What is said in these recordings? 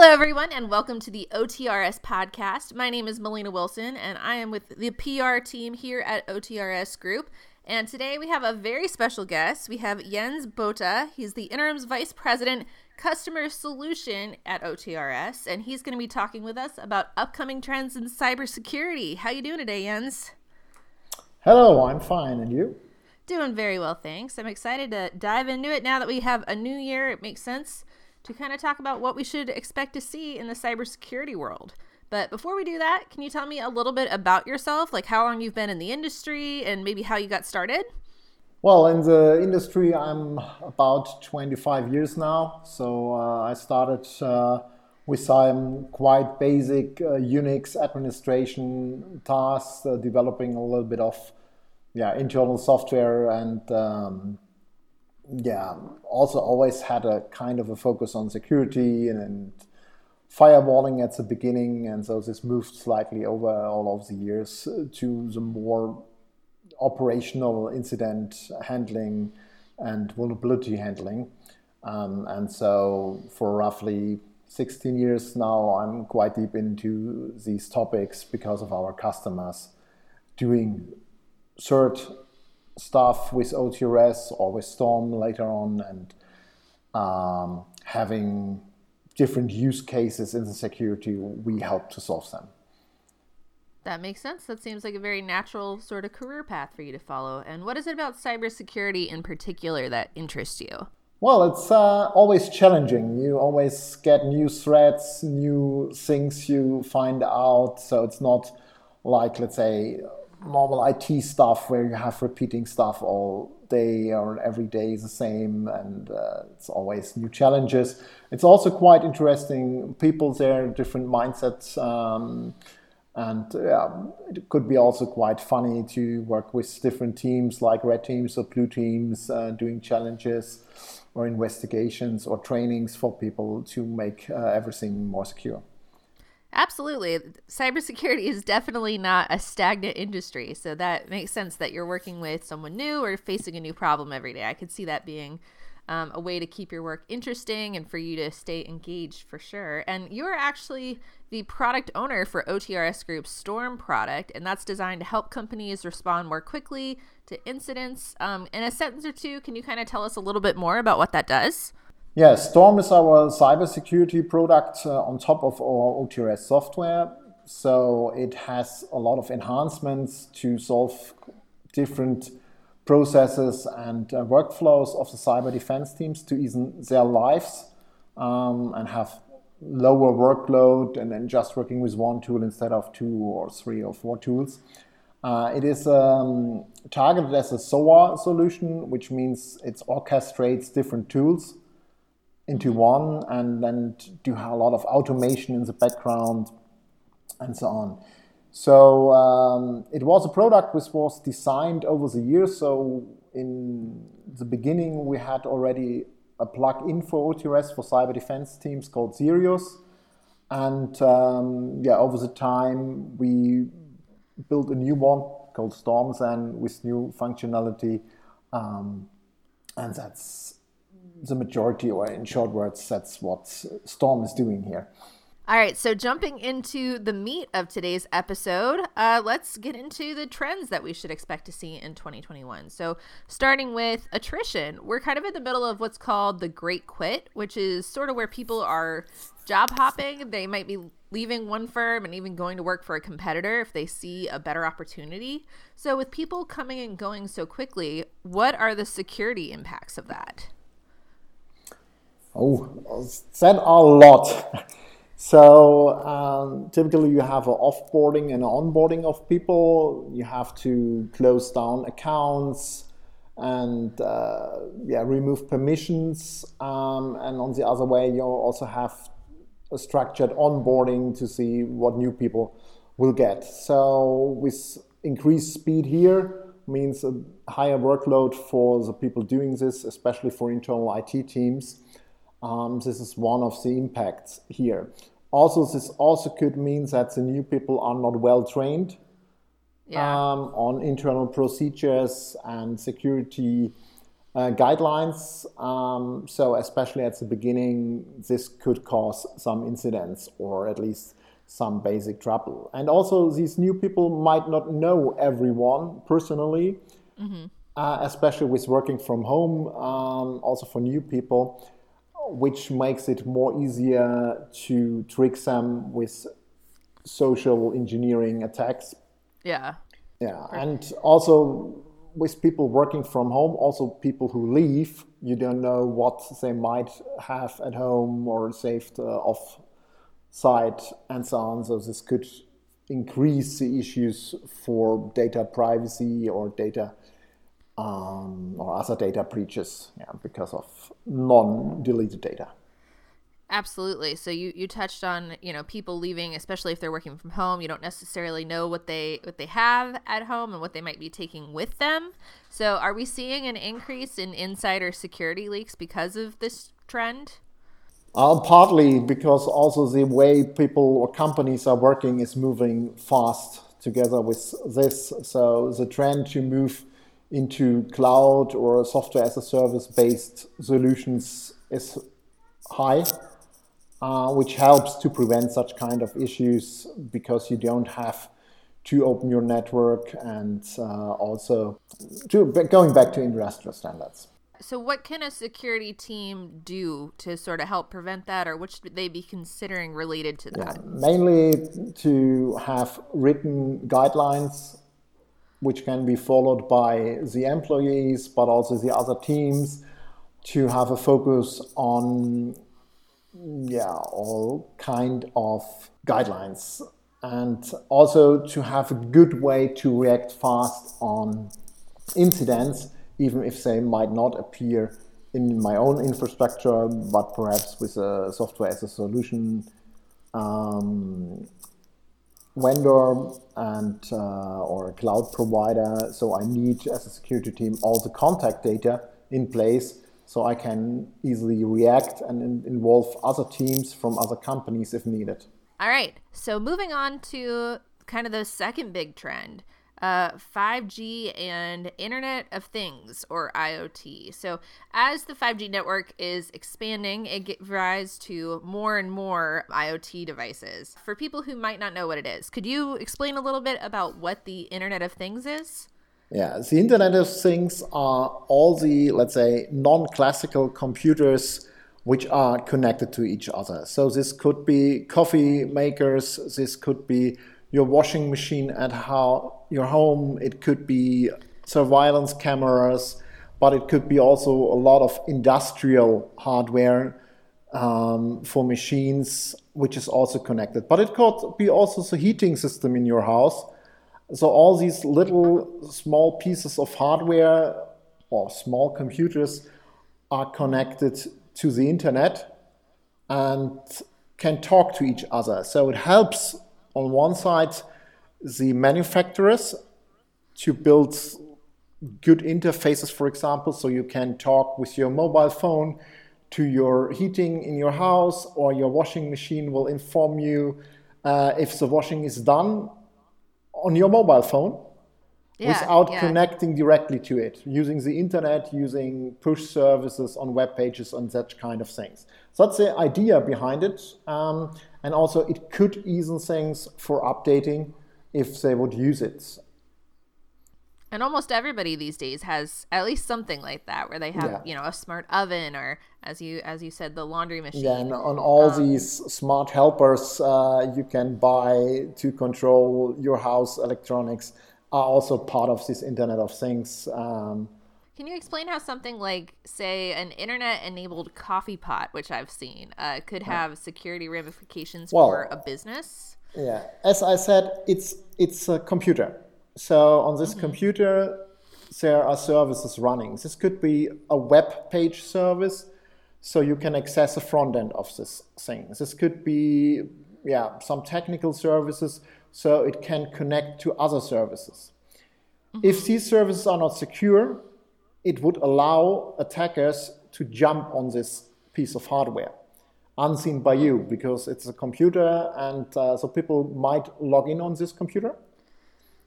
Hello, everyone, and welcome to the OTRS podcast. My name is Melina Wilson, and I am with the PR team here at OTRS Group. And today we have a very special guest. We have Jens Bothe. He's the interim's vice president, customer solution at OTRS, and he's going to be talking with us about upcoming trends in cybersecurity. How you doing today, Jens? Hello, I'm fine, and you? Doing very well, thanks. I'm excited to dive into it now that we have a new year. It makes sense to kind of talk about what we should expect to see in the cybersecurity world. But before we do that, can you tell me a little bit about yourself, like how long you've been in the industry and maybe how you got started? Well, in the industry, I'm about 25 years now. So uh, I started uh, with some quite basic uh, Unix administration tasks, uh, developing a little bit of yeah internal software and um, yeah, also always had a kind of a focus on security and, and, firewalling at the beginning, and so this moved slightly over all of the years to the more operational incident handling and vulnerability handling. Um, and so for roughly 16 years now, I'm quite deep into these topics because of our customers doing cert stuff with OTRS or with Storm later on, and um, having different use cases in the security, we help to solve them. That makes sense. That seems like a very natural sort of career path for you to follow. And what is it about cybersecurity in particular that interests you? Well, it's uh, always challenging. You always get new threats, new things you find out. So it's not like, let's say, normal IT stuff where you have repeating stuff all day or every day is the same and uh, it's always new challenges. It's also quite interesting people there, different mindsets. Um, and yeah, it could be also quite funny to work with different teams like red teams or blue teams uh, doing challenges or investigations or trainings for people to make uh, everything more secure. Absolutely. Cybersecurity is definitely not a stagnant industry. So that makes sense that you're working with someone new or facing a new problem every day. I could see that being um, a way to keep your work interesting and for you to stay engaged for sure. And you're actually the product owner for OTRS Group's Storm product, and that's designed to help companies respond more quickly to incidents. Um, in a sentence or two, can you kind of tell us a little bit more about what that does? Yeah, Storm is our cybersecurity product uh, on top of our OTRS software. So it has a lot of enhancements to solve different processes and uh, workflows of the cyber defense teams to ease their lives um, and have lower workload and then just working with one tool instead of two or three or four tools. Uh, it is um, targeted as a SOAR solution, which means it orchestrates different tools into one and then do a lot of automation in the background and so on. So um, it was a product which was designed over the years. So in the beginning, we had already a plug-in for OTRS for cyber defense teams called Sirius. And um, yeah, over the time, we built a new one called Storms and with new functionality. Um, and that's the majority, or in short words, that's what Storm is doing here. All right, so jumping into the meat of today's episode, uh, let's get into the trends that we should expect to see in 2021. So, starting with attrition, we're kind of in the middle of what's called the Great Quit, which is sort of where people are job hopping. They might be leaving one firm and even going to work for a competitor if they see a better opportunity. So, with people coming and going so quickly, what are the security impacts of that? Oh, said a lot. So um, typically you have an offboarding and onboarding of people. You have to close down accounts and uh, yeah, remove permissions. Um, and on the other way, you also have a structured onboarding to see what new people will get. So with increased speed here means a higher workload for the people doing this, especially for internal IT teams. Um, this is one of the impacts here. Also, this also could mean that the new people are not well trained yeah. um, on internal procedures and security uh, guidelines. Um, so, especially at the beginning, this could cause some incidents or at least some basic trouble. And also, these new people might not know everyone personally, mm-hmm. uh, especially with working from home, um, also for new people, which makes it more easier to trick them with social engineering attacks. Yeah. Yeah. And also, with people working from home, also people who leave, you don't know what they might have at home or saved uh, off site and so on. So this could increase the issues for data privacy or data um, or other data breaches yeah, because of non-deleted data. Absolutely. So you, you touched on you know people leaving, especially if they're working from home. You don't necessarily know what they what they have at home and what they might be taking with them. So are we seeing an increase in insider security leaks because of this trend? Uh, partly because also the way people or companies are working is moving fast together with this. So the trend to move into cloud or software as a service based solutions is high uh, which helps to prevent such kind of issues because you don't have to open your network and uh, also to, going back to industrial standards. So, what can a security team do to sort of help prevent that, or what should they be considering related to that? Yeah, mainly to have written guidelines which can be followed by the employees, but also the other teams, to have a focus on yeah, all kind of guidelines and also to have a good way to react fast on incidents, even if they might not appear in my own infrastructure, but perhaps with a software as a solution. Um, vendor and uh, or a cloud provider. So I need, as a security team, all the contact data in place so I can easily react and involve other teams from other companies if needed. All right. So moving on to kind of the second big trend. Uh, 5G and Internet of Things or IoT. So, as the 5G network is expanding, it gives rise to more and more IoT devices. For people who might not know what it is, could you explain a little bit about what the Internet of Things is? Yeah, the Internet of Things are all the, let's say, non classical computers which are connected to each other. So this could be coffee makers, this could be your washing machine at how, your home, it could be surveillance cameras, but it could be also a lot of industrial hardware um, for machines, which is also connected. But it could be also the heating system in your house so all these little small pieces of hardware or small computers are connected to the internet and can talk to each other. So it helps on one side the manufacturers to build good interfaces, for example, so you can talk with your mobile phone to your heating in your house, or your washing machine will inform you uh, if the washing is done on your mobile phone yeah, without yeah. connecting directly to it, using the internet, using push services on web pages and such kind of things. So that's the idea behind it. Um, and also, it could ease things for updating if they would use it. And almost everybody these days has at least something like that, where they have, yeah. you know, a smart oven or, as you as you said, the laundry machine. Yeah, and on all um, these smart helpers uh, you can buy to control your house electronics are also part of this Internet of Things. Um, can you explain how something like, say, an internet-enabled coffee pot, which I've seen, uh, could have security ramifications well, for a business? Yeah, as I said, it's it's a computer so on this mm-hmm. computer, there are services running. This could be a web page service, so you can access the front end of this thing. This could be, yeah, some technical services, so it can connect to other services. Mm-hmm. If these services are not secure, it would allow attackers to jump on this piece of hardware unseen by you because it's a computer and uh, so people might log in on this computer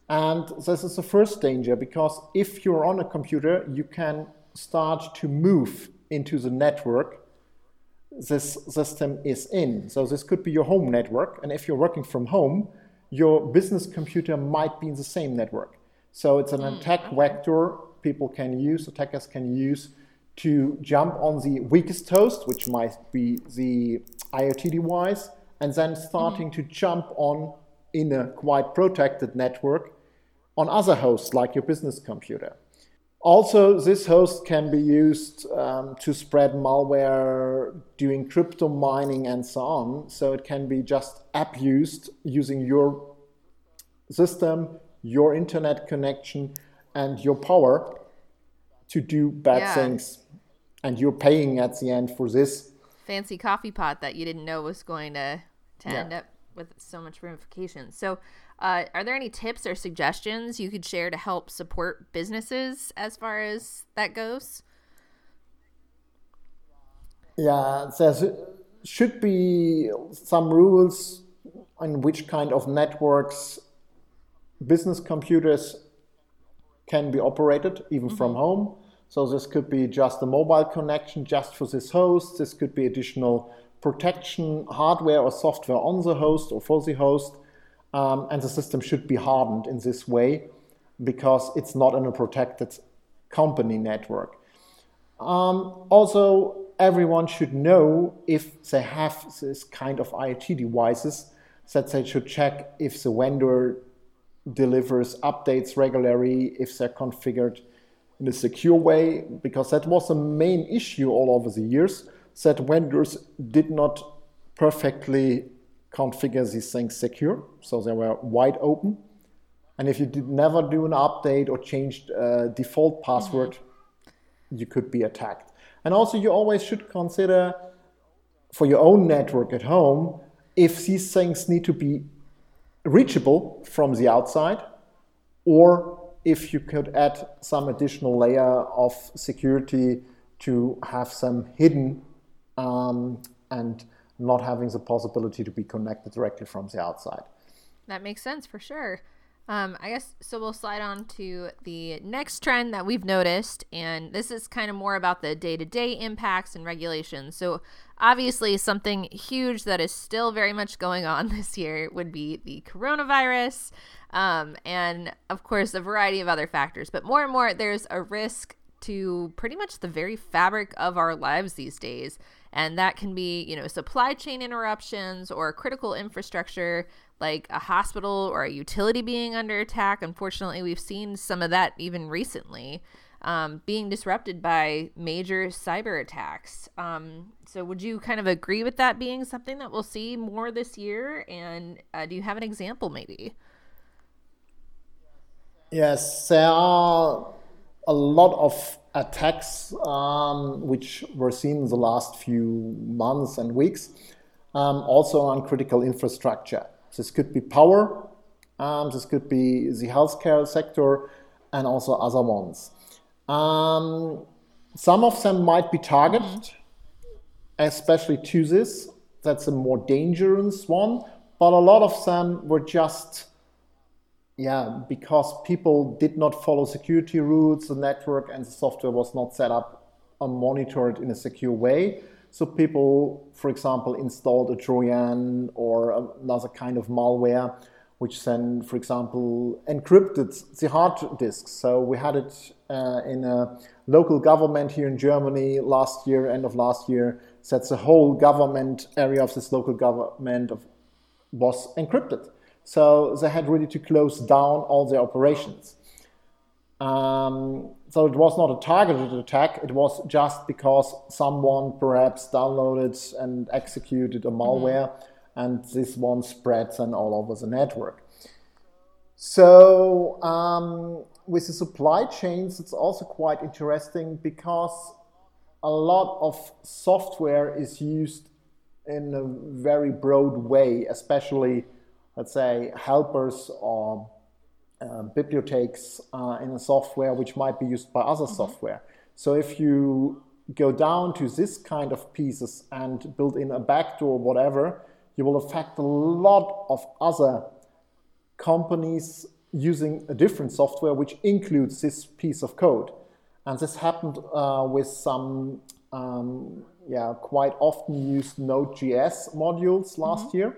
and this is the first danger because if you're on a computer, you can start to move into the network this system is in. So this could be your home network, and if you're working from home, your business computer might be in the same network. So it's an mm, attack vector people can use, attackers can use to jump on the weakest host, which might be the IoT device, and then starting mm-hmm. to jump on in a quite protected network on other hosts like your business computer. Also, this host can be used um, to spread malware, doing crypto mining, and so on. So it can be just abused using your system, your internet connection, and your power to do bad yeah. things. And you're paying at the end for this fancy coffee pot that you didn't know was going to, to yeah. end up with so much ramifications. So, uh, are there any tips or suggestions you could share to help support businesses as far as that goes? Yeah, there should be some rules on which kind of networks business computers can be operated, even mm-hmm. from home. So this could be just a mobile connection just for this host. This could be additional protection hardware or software on the host or for the host. Um, and the system should be hardened in this way because it's not in a protected company network. Um, also, everyone should know if they have this kind of IoT devices that they should check if the vendor delivers updates regularly, if they're configured in a secure way, because that was a main issue all over the years that vendors did not perfectly configure these things secure, so they were wide open. And if you did never do an update or changed a default password, mm-hmm. you could be attacked. And also, you always should consider for your own network at home if these things need to be reachable from the outside or if you could add some additional layer of security to have some hidden um, and not having the possibility to be connected directly from the outside. That makes sense for sure. Um, I guess so. We'll slide on to the next trend that we've noticed, and this is kind of more about the day to day impacts and regulations. So, obviously, something huge that is still very much going on this year would be the coronavirus, um, and of course, a variety of other factors. But more and more, there's a risk to pretty much the very fabric of our lives these days. And that can be, you know, supply chain interruptions or critical infrastructure like a hospital or a utility being under attack. Unfortunately, we've seen some of that even recently. Um, being disrupted by major cyber attacks. Um, so, would you kind of agree with that being something that we'll see more this year? And uh, do you have an example, maybe? Yes, there are a lot of attacks um, which were seen in the last few months and weeks, um, also on critical infrastructure. This could be power, um, this could be the healthcare sector, and also other ones. Um, some of them might be targeted, mm-hmm. especially to this. That's a more dangerous one, but a lot of them were just yeah, because people did not follow security rules, the network and the software was not set up or monitored in a secure way. So people, for example, installed a Trojan or another kind of malware, which then, for example, encrypted the hard disks. So we had it uh, in a local government here in Germany last year, end of last year, that the whole government area of this local government of, was encrypted. So they had really to close down all their operations. Um, so it was not a targeted attack, it was just because someone perhaps downloaded and executed a mm-hmm. malware, mm-hmm. and this one spreads and all over the network. So um, with the supply chains, it's also quite interesting because a lot of software is used in a very broad way, especially let's say, helpers or uh, bibliotheques uh, in a software which might be used by other mm-hmm. software. So if you go down to this kind of pieces and build in a backdoor, whatever, you will affect a lot of other companies using a different software which includes this piece of code. And this happened uh, with some um, yeah, quite often used Node.js modules last mm-hmm. year.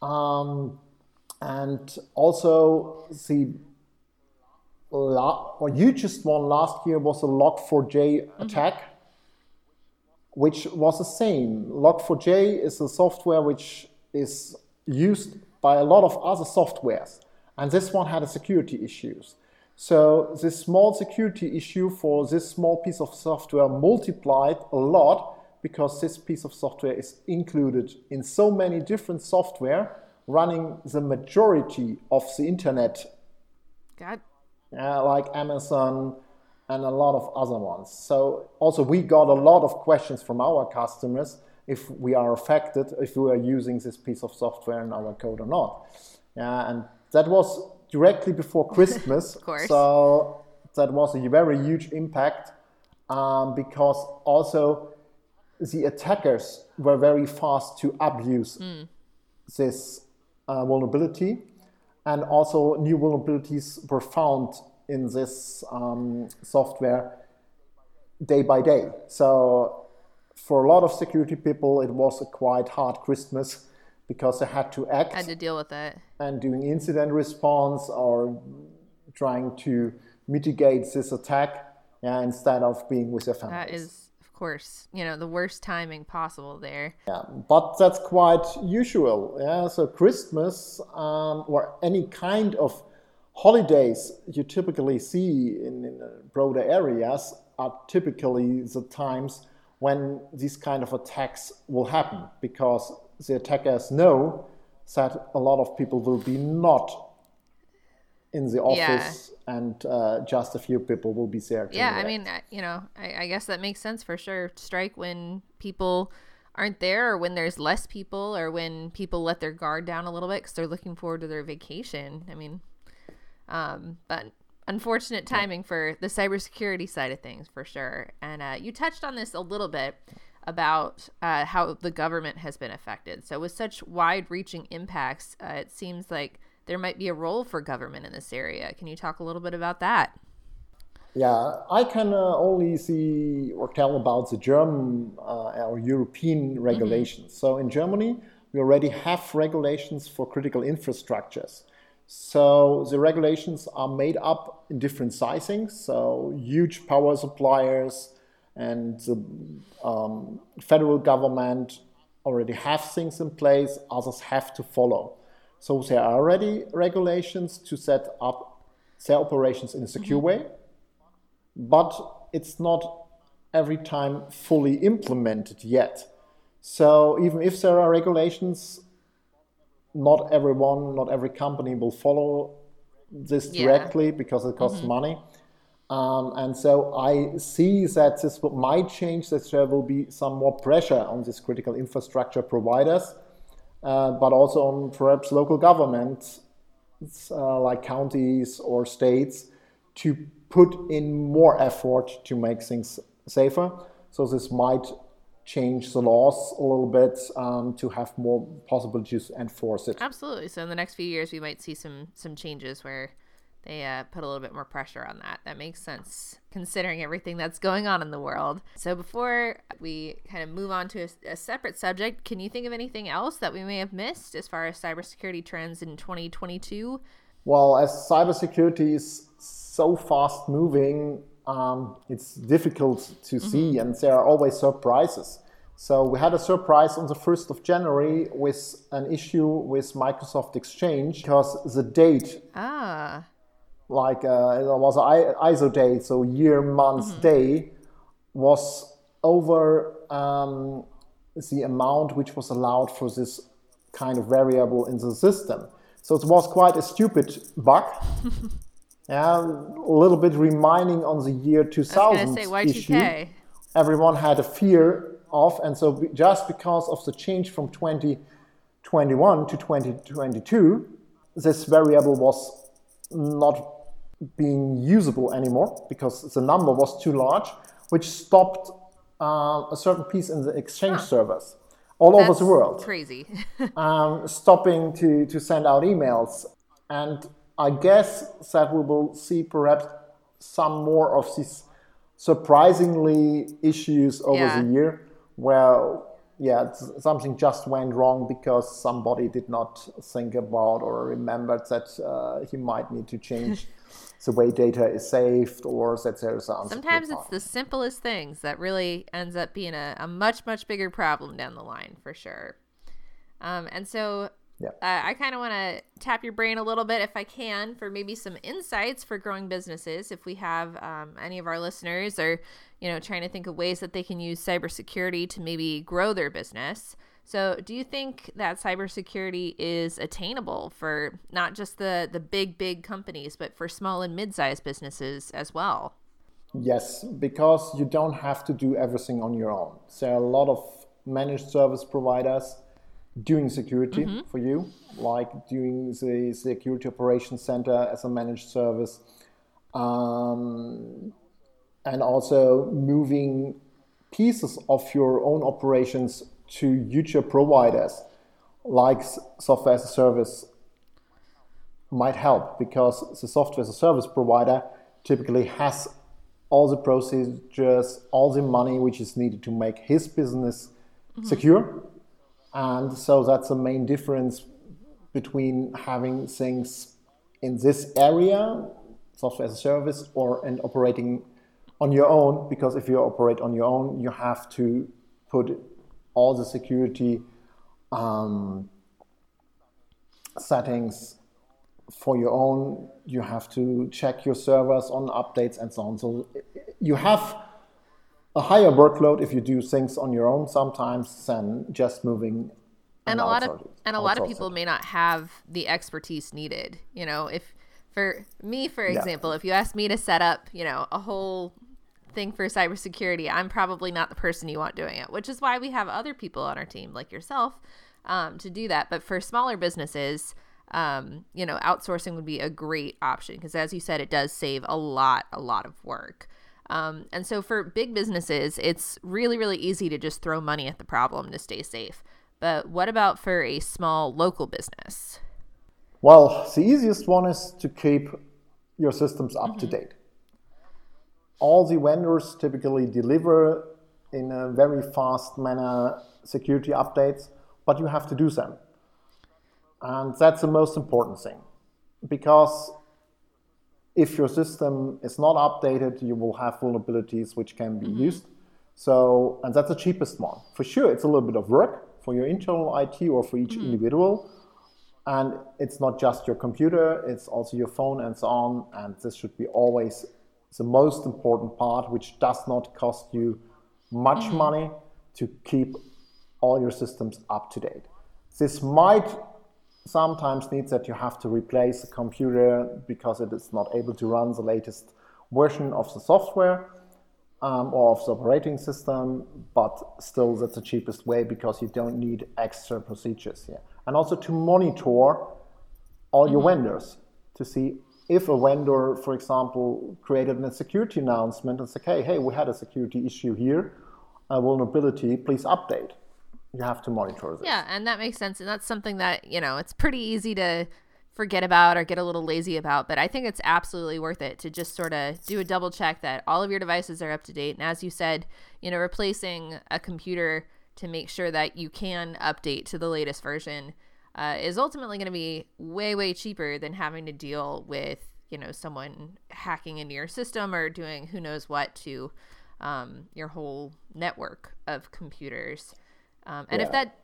Um, and also the la- or hugest one last year was a Log4j mm-hmm. attack, which was the same. Log4j is a software which is used by a lot of other softwares, and this one had a security issues. So this small security issue for this small piece of software multiplied a lot because this piece of software is included in so many different software running the majority of the internet. God. Uh, like Amazon and a lot of other ones. So also we got a lot of questions from our customers if we are affected, if we are using this piece of software in our code or not. Yeah, and that was directly before Christmas. of course. So that was a very huge impact um, because also the attackers were very fast to abuse mm. this uh, vulnerability. And also, new vulnerabilities were found in this um, software day by day. So, for a lot of security people, it was a quite hard Christmas because they had to act. Had to deal with it. And doing incident response or trying to mitigate this attack yeah, instead of being with their families. That is, course, you know, the worst timing possible there. Yeah, but that's quite usual. Yeah, so Christmas um, or any kind of holidays you typically see in, in broader areas are typically the times when these kind of attacks will happen because the attackers know that a lot of people will be not in the office yeah. and uh, just a few people will be there. yeah, I mean, you know, I, I, guess that makes sense for sure. Strike when people aren't there or when there's less people or when people let their guard down a little bit because they're looking forward to their vacation. I mean, um, but unfortunate timing for the cybersecurity side of things for sure. And uh, you touched on this a little bit about uh, how the government has been affected. So, with such wide reaching impacts, uh, it seems like there might be a role for government in this area. Can you talk a little bit about that? Yeah, I can uh, only see or tell about the German uh, or European mm-hmm. regulations. Mm-hmm. So, in Germany, we already have regulations for critical infrastructures. So the regulations are made up in different sizings. So huge power suppliers, and the um, federal government already have things in place, others have to follow. So there are already regulations to set up their operations in a secure mm-hmm. way, but it's not every time fully implemented yet. So even if there are regulations, not everyone, not every company will follow this directly yeah. because it costs mm-hmm. money. Um, and so I see that this might change, that there will be some more pressure on these critical infrastructure providers, uh, but also on perhaps local governments uh, like counties or states to put in more effort to make things safer. So this might change the laws a little bit um, to have more possibilities to enforce it. Absolutely. So in the next few years, we might see some some changes where they uh, put a little bit more pressure on that. That makes sense considering everything that's going on in the world. So, before we kind of move on to a, a, separate subject, can you think of anything else that we may have missed as far as cybersecurity trends in 2022? Well, as cybersecurity is so fast moving, um, it's difficult to mm-hmm. see, and there are always surprises. So we had a surprise on the 1st of January with an issue with Microsoft Exchange because the date ah like uh, it was ISO date, so year, month, mm-hmm. day, was over um, the amount which was allowed for this kind of variable in the system. So it was quite a stupid bug. yeah, a little bit reminding on the year 2000 say, issue. Everyone had a fear of, and so just because of the change from 2021 to 2022, this variable was not being usable anymore because the number was too large, which stopped uh, a certain piece in the exchange huh. servers all That's over the world. Crazy. um, stopping to, to send out emails. And I guess that we will see perhaps some more of these surprisingly issues over yeah. the year where yeah something just went wrong because somebody did not think about or remembered that uh, he might need to change the way data is saved or that there's sometimes it's the simplest things that really ends up being a, a much much bigger problem down the line for sure um, and so yeah. Uh, I kind of want to tap your brain a little bit, if I can, for maybe some insights for growing businesses. If we have um, any of our listeners are, you know, trying to think of ways that they can use cybersecurity to maybe grow their business. So, do you think that cybersecurity is attainable for not just the the big big companies, but for small and mid-sized businesses as well? Yes, because you don't have to do everything on your own. There are a lot of managed service providers doing security mm-hmm. for you, like doing the security operations center as a managed service, um, and also moving pieces of your own operations to YouTube providers like software as a service might help because the software as a service provider typically has all the procedures, all the money which is needed to make his business mm-hmm. secure and so that's the main difference between having things in this area, software as a service, or and operating on your own. Because if you operate on your own, you have to put all the security um, settings for your own. You have to check your servers on updates and so on. So you have a higher workload if you do things on your own sometimes than just moving and a lot of and a lot of people may not have the expertise needed you know if for me for example yeah. if you ask me to set up you know a whole thing for cybersecurity i'm probably not the person you want doing it which is why we have other people on our team like yourself um, to do that but for smaller businesses um, you know outsourcing would be a great option because as you said it does save a lot a lot of work um, and so for big businesses, it's really, really easy to just throw money at the problem to stay safe. But what about for a small local business? Well, the easiest one is to keep your systems up mm-hmm. to date. All the vendors typically deliver in a very fast manner security updates, but you have to do them. And that's the most important thing because if your system is not updated, you will have vulnerabilities which can be mm-hmm. used. So, and that's the cheapest one. For sure, it's a little bit of work for your internal IT or for each mm-hmm. individual. And it's not just your computer, it's also your phone and so on. And this should be always the most important part, which does not cost you much mm-hmm. money to keep all your systems up to date. This might sometimes needs that you have to replace a computer because it is not able to run the latest version of the software um, or of the operating system, but still that's the cheapest way because you don't need extra procedures here. And also to monitor all your mm-hmm. vendors to see if a vendor, for example, created a security announcement and said, hey, hey, we had a security issue here, a vulnerability, please update you have to monitor this. Yeah, and that makes sense. And that's something that, you know, it's pretty easy to forget about or get a little lazy about, but I think it's absolutely worth it to just sort of do a double check that all of your devices are up to date. And as you said, you know, replacing a computer to make sure that you can update to the latest version uh, is ultimately going to be way, way cheaper than having to deal with, you know, someone hacking into your system or doing who knows what to um, your whole network of computers. Um, and yeah. if that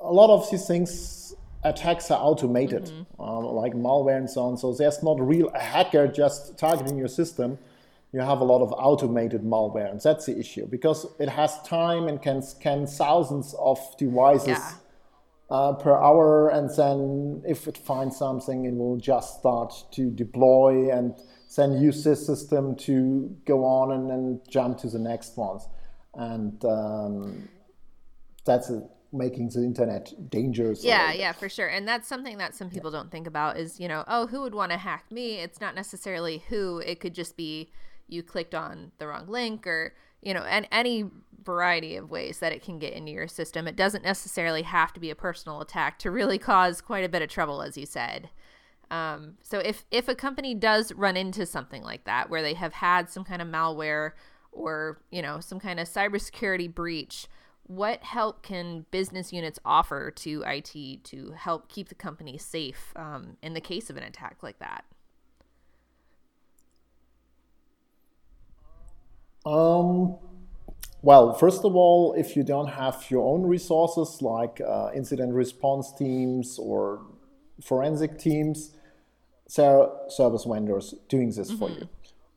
a lot of these things attacks are automated, mm-hmm. uh, like malware and so on. So there's not real a hacker just targeting your system. You have a lot of automated malware, and that's the issue because it has time and can scan thousands of devices yeah. Uh, per hour, and then if it finds something, it will just start to deploy and then use this system to go on and then jump to the next ones. And um, that's making the internet dangerous. Yeah, yeah, for sure. And that's something that some people yeah. don't think about is, you know, oh, who would want to hack me? It's not necessarily who, it could just be you clicked on the wrong link or, you know, and any variety of ways that it can get into your system. It doesn't necessarily have to be a personal attack to really cause quite a bit of trouble, as you said. Um, so if if a company does run into something like that, where they have had some kind of malware or you know some kind of cybersecurity breach, what help can business units offer to IT to help keep the company safe um, in the case of an attack like that? Um, well, first of all, if you don't have your own resources like uh, incident response teams or forensic teams, there are service vendors doing this mm-hmm. for you.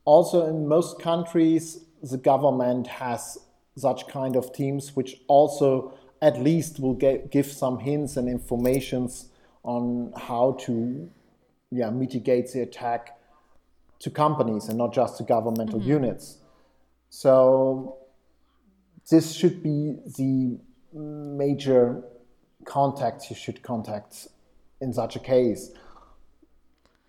Also, in most countries, the government has such kind of teams which also at least will get, give some hints and informations on how to yeah, mitigate the attack to companies and not just to governmental mm-hmm. units. So this should be the major contacts you should contact in such a case.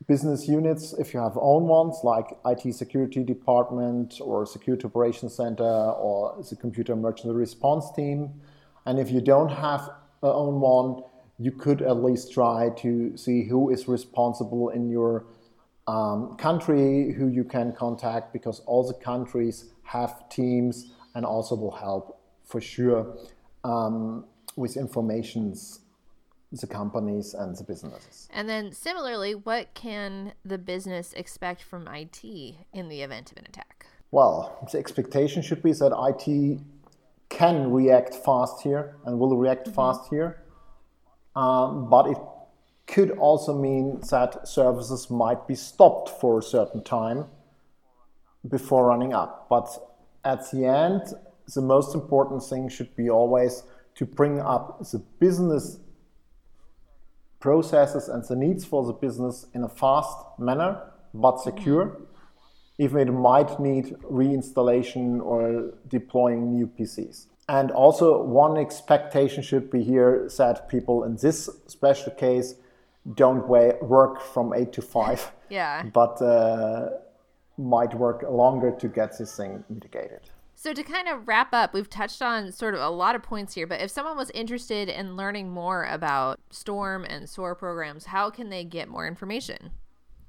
Business units, if you have own ones like IT security department or security operations center or the computer emergency response team, and if you don't have a own one, you could at least try to see who is responsible in your um, country, who you can contact, because all the countries have teams and also will help for sure um, with informations the companies and the businesses. And then similarly, what can the business expect from IT in the event of an attack? Well, the expectation should be that IT can react fast here and will react mm-hmm. fast here. Um, but it could also mean that services might be stopped for a certain time before running up. But at the end, the most important thing should be always to bring up the business processes and the needs for the business in a fast manner but secure mm-hmm. even it might need reinstallation or deploying new PCs. And also, one expectation should be here that people in this special case don't work from eight to five. Yeah. But uh, might work longer to get this thing mitigated. So to kind of wrap up, we've touched on sort of a lot of points here, but if someone was interested in learning more about Storm and SOAR programs, how can they get more information?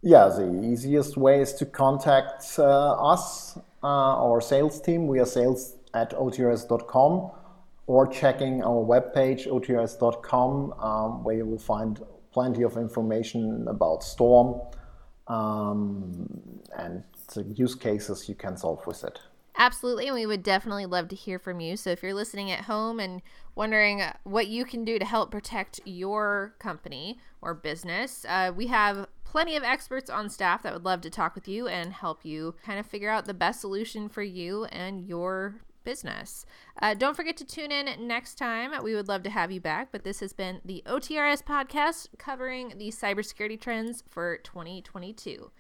Yeah, the easiest way is to contact uh, us, uh, our sales team. We are sales at otrs.com or checking our webpage, otrs.com, um, where you will find plenty of information about Storm um, and the use cases you can solve with it. Absolutely. And we would definitely love to hear from you. So if you're listening at home and wondering what you can do to help protect your company or business, uh, we have plenty of experts on staff that would love to talk with you and help you kind of figure out the best solution for you and your business. Uh, don't forget to tune in next time. We would love to have you back. But this has been the OTRS podcast covering the cybersecurity trends for 2022.